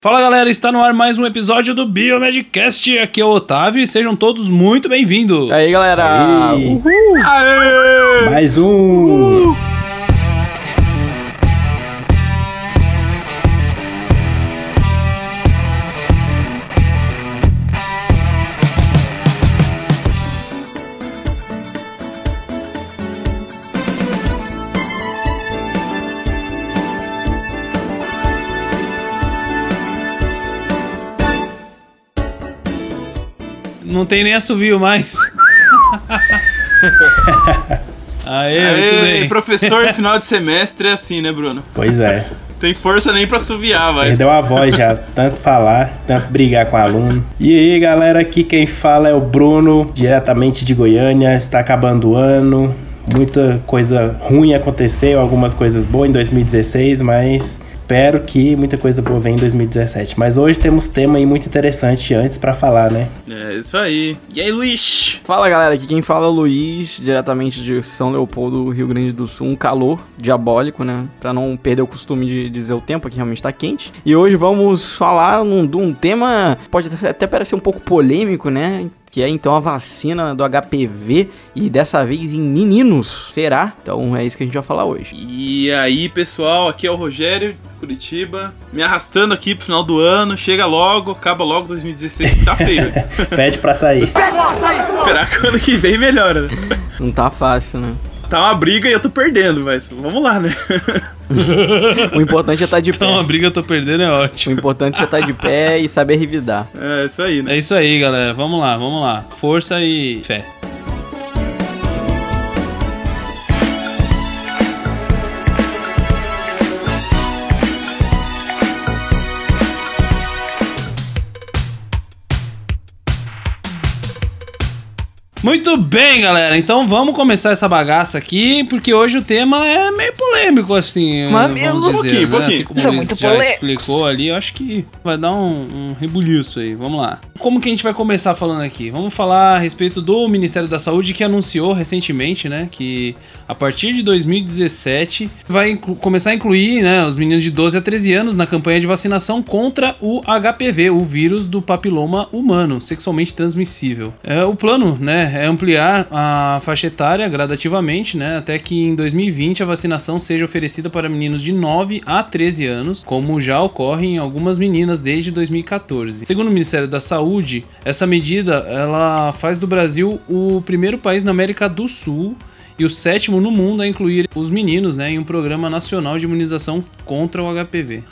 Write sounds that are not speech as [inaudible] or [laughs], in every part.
Fala galera, está no ar mais um episódio do Biomedcast. Aqui é o Otávio e sejam todos muito bem-vindos. Aí galera. Uhul. Aê! Mais um! Não tem nem assovio mais. [laughs] Aê, Aê, bem. professor, final de semestre é assim, né, Bruno? Pois é. [laughs] Tem força nem pra assoviar, mas. Perdeu a voz já, tanto falar, tanto brigar com aluno. E aí, galera, aqui quem fala é o Bruno, diretamente de Goiânia. Está acabando o ano. Muita coisa ruim aconteceu, algumas coisas boas em 2016, mas espero que muita coisa boa venha em 2017. Mas hoje temos tema aí muito interessante antes pra falar, né? É isso aí. E aí, Luiz? Fala galera, aqui quem fala é o Luiz, diretamente de São Leopoldo, Rio Grande do Sul. Um calor diabólico, né? Pra não perder o costume de dizer o tempo, que realmente tá quente. E hoje vamos falar de um tema, pode até- até parecer um pouco polêmico, né? Que é então a vacina do HPV e dessa vez em meninos. Será? Então é isso que a gente vai falar hoje. E aí, pessoal, aqui é o Rogério, Curitiba. Me arrastando aqui pro final do ano. Chega logo, acaba logo 2016, que tá feio. velho. [laughs] Pede pra sair. Esperar que o ano que vem melhora. né? Não tá fácil, né? Tá uma briga e eu tô perdendo, mas vamos lá, né? [laughs] [laughs] O importante é estar de pé. Então a briga eu tô perdendo é O ótimo. importante é estar de pé e saber revidar. É isso aí, né? É isso aí, galera. Vamos lá, vamos lá. Força e fé. Muito bem, galera. Então vamos começar essa bagaça aqui, porque hoje o tema é meio polêmico, assim. Mas vamos um dizer, pouquinho, né? pouquinho. Assim como É muito já polêmico. explicou ali, eu acho que vai dar um, um rebuliço aí. Vamos lá. Como que a gente vai começar falando aqui? Vamos falar a respeito do Ministério da Saúde que anunciou recentemente, né, que a partir de 2017 vai começar a incluir, né, os meninos de 12 a 13 anos na campanha de vacinação contra o HPV, o vírus do papiloma humano, sexualmente transmissível. É, o plano, né, é ampliar a faixa etária gradativamente, né, até que em 2020 a vacinação seja oferecida para meninos de 9 a 13 anos, como já ocorre em algumas meninas desde 2014. Segundo o Ministério da Saúde, essa medida ela faz do Brasil o primeiro país na América do Sul e o sétimo no mundo a incluir os meninos né, em um programa nacional de imunização contra o HPV.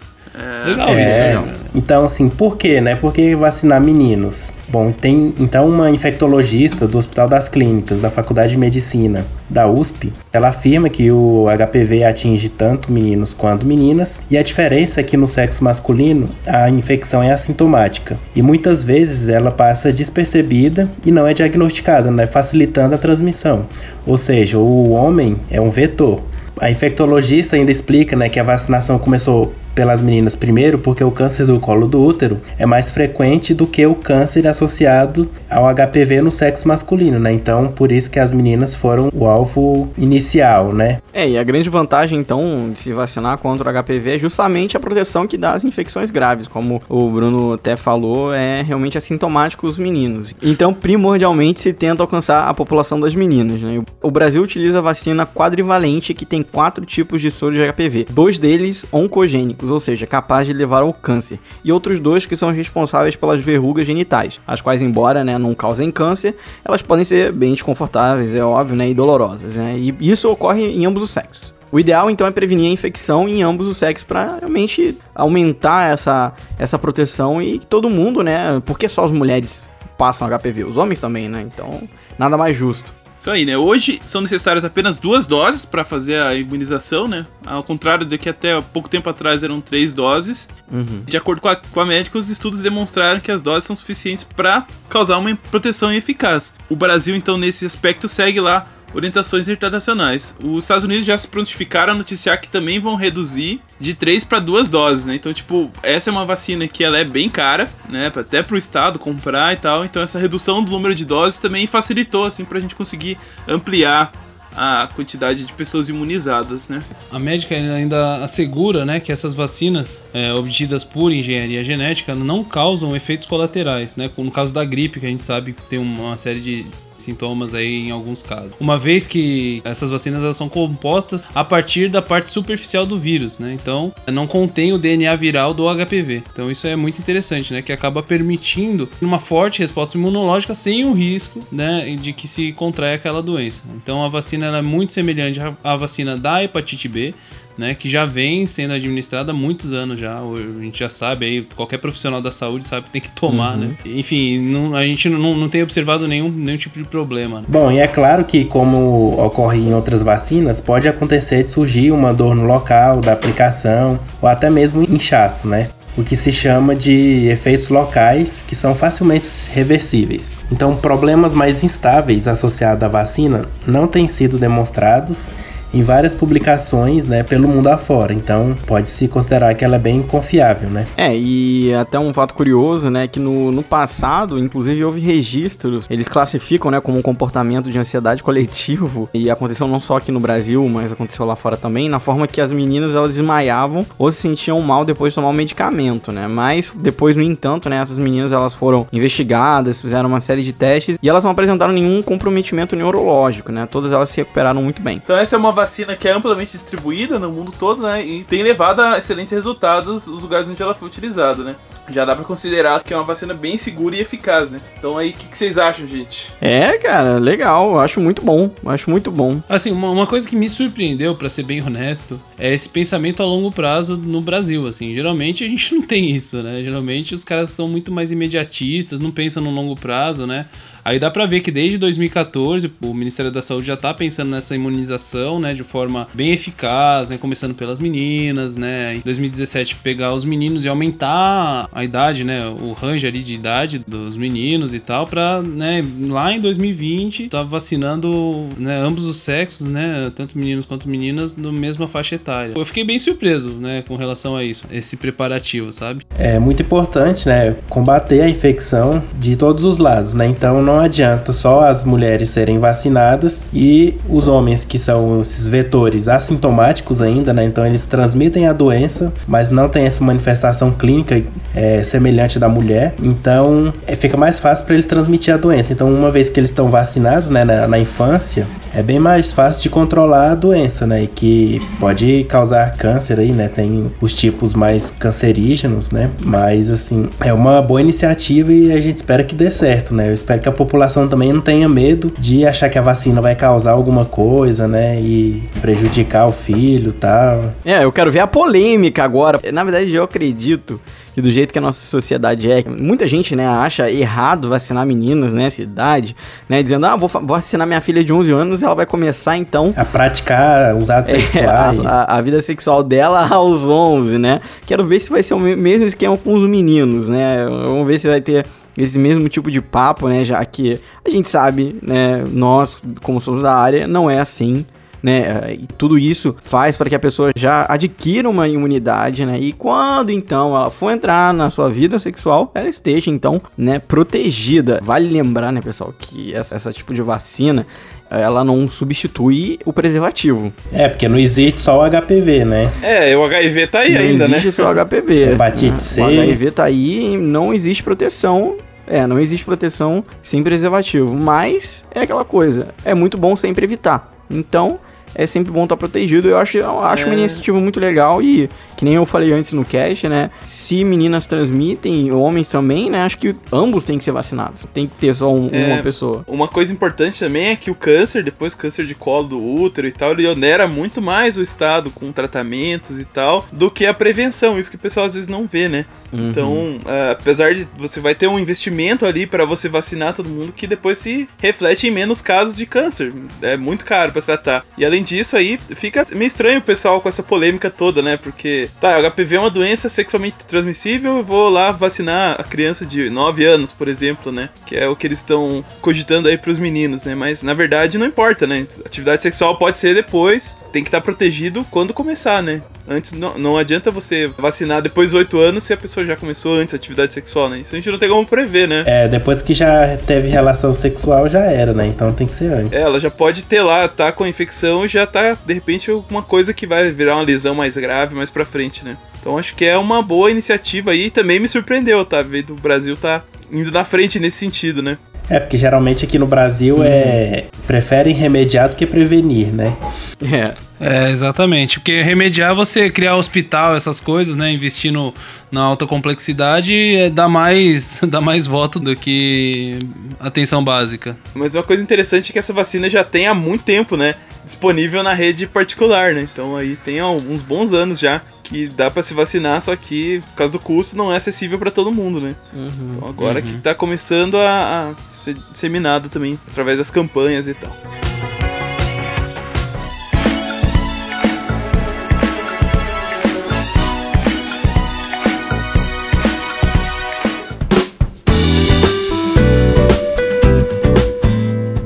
Legal isso, É, né? então assim, por quê, né? Por que vacinar meninos? Bom, tem então uma infectologista do Hospital das Clínicas, da Faculdade de Medicina da USP, ela afirma que o HPV atinge tanto meninos quanto meninas, e a diferença é que no sexo masculino a infecção é assintomática, e muitas vezes ela passa despercebida e não é diagnosticada, né? Facilitando a transmissão. Ou seja, o homem é um vetor. A infectologista ainda explica né, que a vacinação começou pelas meninas primeiro porque o câncer do colo do útero é mais frequente do que o câncer associado ao HPV no sexo masculino, né? Então, por isso que as meninas foram o alvo inicial, né? É, e a grande vantagem, então, de se vacinar contra o HPV é justamente a proteção que dá às infecções graves. Como o Bruno até falou, é realmente assintomático os meninos. Então, primordialmente, se tenta alcançar a população das meninas, né? O Brasil utiliza a vacina quadrivalente, que tem quatro tipos de soro de HPV. Dois deles oncogênicos, ou seja, capazes de levar ao câncer. E outros dois que são responsáveis pelas verrugas genitais, as quais, embora né, não causem câncer, elas podem ser bem desconfortáveis, é óbvio, né, e dolorosas. Né? E isso ocorre em ambos os sexos. O ideal então é prevenir a infecção em ambos os sexos para realmente aumentar essa, essa proteção e que todo mundo, né? Porque só as mulheres passam HPV, os homens também, né? Então, nada mais justo. Isso aí, né? Hoje são necessárias apenas duas doses para fazer a imunização, né? Ao contrário de que até pouco tempo atrás eram três doses. Uhum. De acordo com a, com a médica, os estudos demonstraram que as doses são suficientes para causar uma proteção eficaz. O Brasil, então, nesse aspecto, segue lá orientações internacionais. Os Estados Unidos já se prontificaram a noticiar que também vão reduzir de 3 para 2 doses, né? Então, tipo, essa é uma vacina que ela é bem cara, né? Até pro estado comprar e tal. Então, essa redução do número de doses também facilitou, assim, pra gente conseguir ampliar a quantidade de pessoas imunizadas, né? A médica ainda assegura, né, que essas vacinas é, obtidas por engenharia genética não causam efeitos colaterais, né? No caso da gripe, que a gente sabe que tem uma série de sintomas aí em alguns casos. Uma vez que essas vacinas elas são compostas a partir da parte superficial do vírus, né? Então, não contém o DNA viral do HPV. Então, isso é muito interessante, né? Que acaba permitindo uma forte resposta imunológica sem o risco, né, de que se contraia aquela doença. Então, a vacina é muito semelhante à vacina da hepatite B, né, que já vem sendo administrada há muitos anos já. A gente já sabe aí, qualquer profissional da saúde sabe que tem que tomar, uhum. né? Enfim, não, a gente não, não tem observado nenhum, nenhum tipo de problema. Né? Bom, e é claro que, como ocorre em outras vacinas, pode acontecer de surgir uma dor no local da aplicação ou até mesmo inchaço, né? o que se chama de efeitos locais que são facilmente reversíveis. Então, problemas mais instáveis associados à vacina não têm sido demonstrados em várias publicações, né, pelo mundo afora. Então, pode-se considerar que ela é bem confiável, né? É, e até um fato curioso, né, que no, no passado, inclusive, houve registros, eles classificam, né, como um comportamento de ansiedade coletivo, e aconteceu não só aqui no Brasil, mas aconteceu lá fora também, na forma que as meninas, elas desmaiavam ou se sentiam mal depois de tomar o medicamento, né? Mas, depois, no entanto, né, essas meninas, elas foram investigadas, fizeram uma série de testes, e elas não apresentaram nenhum comprometimento neurológico, né? Todas elas se recuperaram muito bem. Então essa é uma vacina que é amplamente distribuída no mundo todo, né? E tem levado a excelentes resultados nos lugares onde ela foi utilizada, né? Já dá para considerar que é uma vacina bem segura e eficaz, né? Então aí, o que, que, vocês acham, gente? É, cara, legal. Acho muito bom. Acho muito bom. Assim, uma, uma coisa que me surpreendeu, para ser bem honesto, é esse pensamento a longo prazo no Brasil, assim. Geralmente a gente [laughs] não tem isso, né? Geralmente os caras são muito mais imediatistas, não pensam no longo prazo, né? Aí dá para ver que desde 2014 o Ministério da Saúde já está pensando nessa imunização, né, de forma bem eficaz, né, começando pelas meninas, né, em 2017 pegar os meninos e aumentar a idade, né, o range ali de idade dos meninos e tal, para, né, lá em 2020 tá vacinando, né, ambos os sexos, né, tanto meninos quanto meninas, na mesma faixa etária. Eu fiquei bem surpreso, né, com relação a isso, esse preparativo, sabe? É muito importante, né, combater a infecção de todos os lados, né? Então não não adianta só as mulheres serem vacinadas e os homens que são esses vetores assintomáticos ainda, né? Então eles transmitem a doença, mas não tem essa manifestação clínica é, semelhante da mulher. Então é, fica mais fácil para eles transmitir a doença. Então uma vez que eles estão vacinados, né, na, na infância, é bem mais fácil de controlar a doença, né? E que pode causar câncer aí, né? Tem os tipos mais cancerígenos, né? Mas assim, é uma boa iniciativa e a gente espera que dê certo, né? Eu espero que a população também não tenha medo de achar que a vacina vai causar alguma coisa, né? E prejudicar o filho tal. É, eu quero ver a polêmica agora. Na verdade, eu acredito que do jeito que a nossa sociedade é, muita gente, né, acha errado vacinar meninas nessa idade, né, dizendo, ah, vou, vou vacinar minha filha de 11 anos ela vai começar, então... A praticar os atos [laughs] é, sexuais. A, a, vida sexual dela [laughs] aos 11, né? Quero ver se vai ser o mesmo esquema com os meninos, né? Vamos ver se vai ter esse mesmo tipo de papo, né? Já que a gente sabe, né? Nós, como somos da área, não é assim. Né, e tudo isso faz para que a pessoa já adquira uma imunidade, né? E quando então ela for entrar na sua vida sexual, ela esteja então, né, protegida. Vale lembrar, né, pessoal, que essa, essa tipo de vacina ela não substitui o preservativo. É, porque não existe só o HPV, né? É, o HIV tá aí não ainda, né? Não existe só o HPV. Hepatite C. O HIV tá aí e não existe proteção é, não existe proteção sem preservativo, mas é aquela coisa, é muito bom sempre evitar. Então, é sempre bom estar protegido. Eu acho, eu acho é. uma iniciativa muito legal e, que nem eu falei antes no cast, né? Se meninas transmitem, homens também, né? Acho que ambos têm que ser vacinados. Tem que ter só um, é, uma pessoa. Uma coisa importante também é que o câncer, depois câncer de colo do útero e tal, ele onera muito mais o estado com tratamentos e tal do que a prevenção. Isso que o pessoal às vezes não vê, né? Uhum. Então, uh, apesar de você vai ter um investimento ali para você vacinar todo mundo que depois se reflete em menos casos de câncer. É muito caro para tratar. E além disso aí, fica meio estranho o pessoal com essa polêmica toda, né? Porque, tá, HPV é uma doença sexualmente transmissível, eu vou lá vacinar a criança de 9 anos, por exemplo, né? Que é o que eles estão cogitando aí pros meninos, né? Mas na verdade não importa, né? Atividade sexual pode ser depois, tem que estar tá protegido quando começar, né? Antes, não, não adianta você vacinar depois dos 8 anos se a pessoa já começou antes a atividade sexual, né? Isso a gente não tem como prever, né? É, depois que já teve relação sexual já era, né? Então tem que ser antes. É, ela já pode ter lá, tá com a infecção e já tá, de repente, uma coisa que vai virar uma lesão mais grave mais pra frente, né? Então acho que é uma boa iniciativa aí. Também me surpreendeu, tá? Ver do Brasil tá indo na frente nesse sentido, né? É, porque geralmente aqui no Brasil é. Preferem remediar do que prevenir, né? É. É, exatamente. Porque remediar você criar hospital, essas coisas, né? Investir no, na alta complexidade é, dá, mais, [laughs] dá mais voto do que atenção básica. Mas uma coisa interessante é que essa vacina já tem há muito tempo, né? Disponível na rede particular, né? Então aí tem há uns bons anos já que dá para se vacinar, só que por causa do custo não é acessível para todo mundo, né? Uhum. Então agora Uhum. que tá começando a, a ser disseminado também através das campanhas e tal.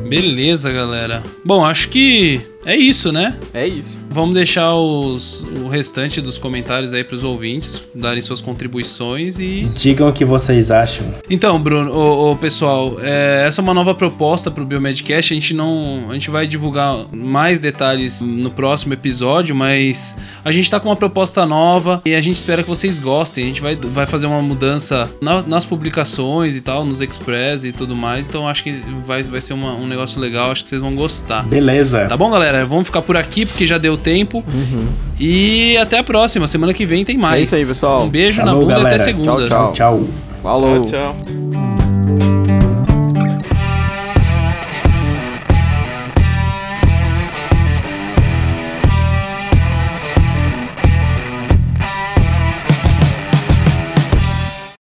Beleza, galera. Bom, acho que é isso, né? É isso. Vamos deixar os, o restante dos comentários aí pros ouvintes darem suas contribuições e. Digam o que vocês acham. Então, Bruno, ô, ô, pessoal, é, essa é uma nova proposta pro Biomedcast. A gente não. A gente vai divulgar mais detalhes no próximo episódio, mas a gente tá com uma proposta nova e a gente espera que vocês gostem. A gente vai, vai fazer uma mudança na- nas publicações e tal, nos Express e tudo mais. Então acho que vai, vai ser uma- um negócio legal, acho que vocês vão gostar. Beleza. Tá bom, galera? Vamos ficar por aqui porque já deu tempo. Uhum. E até a próxima. Semana que vem tem mais. É isso aí, pessoal. Um beijo Falou, na bunda galera. até segunda. Tchau, tchau. Tchau. Falou. Tchau, tchau.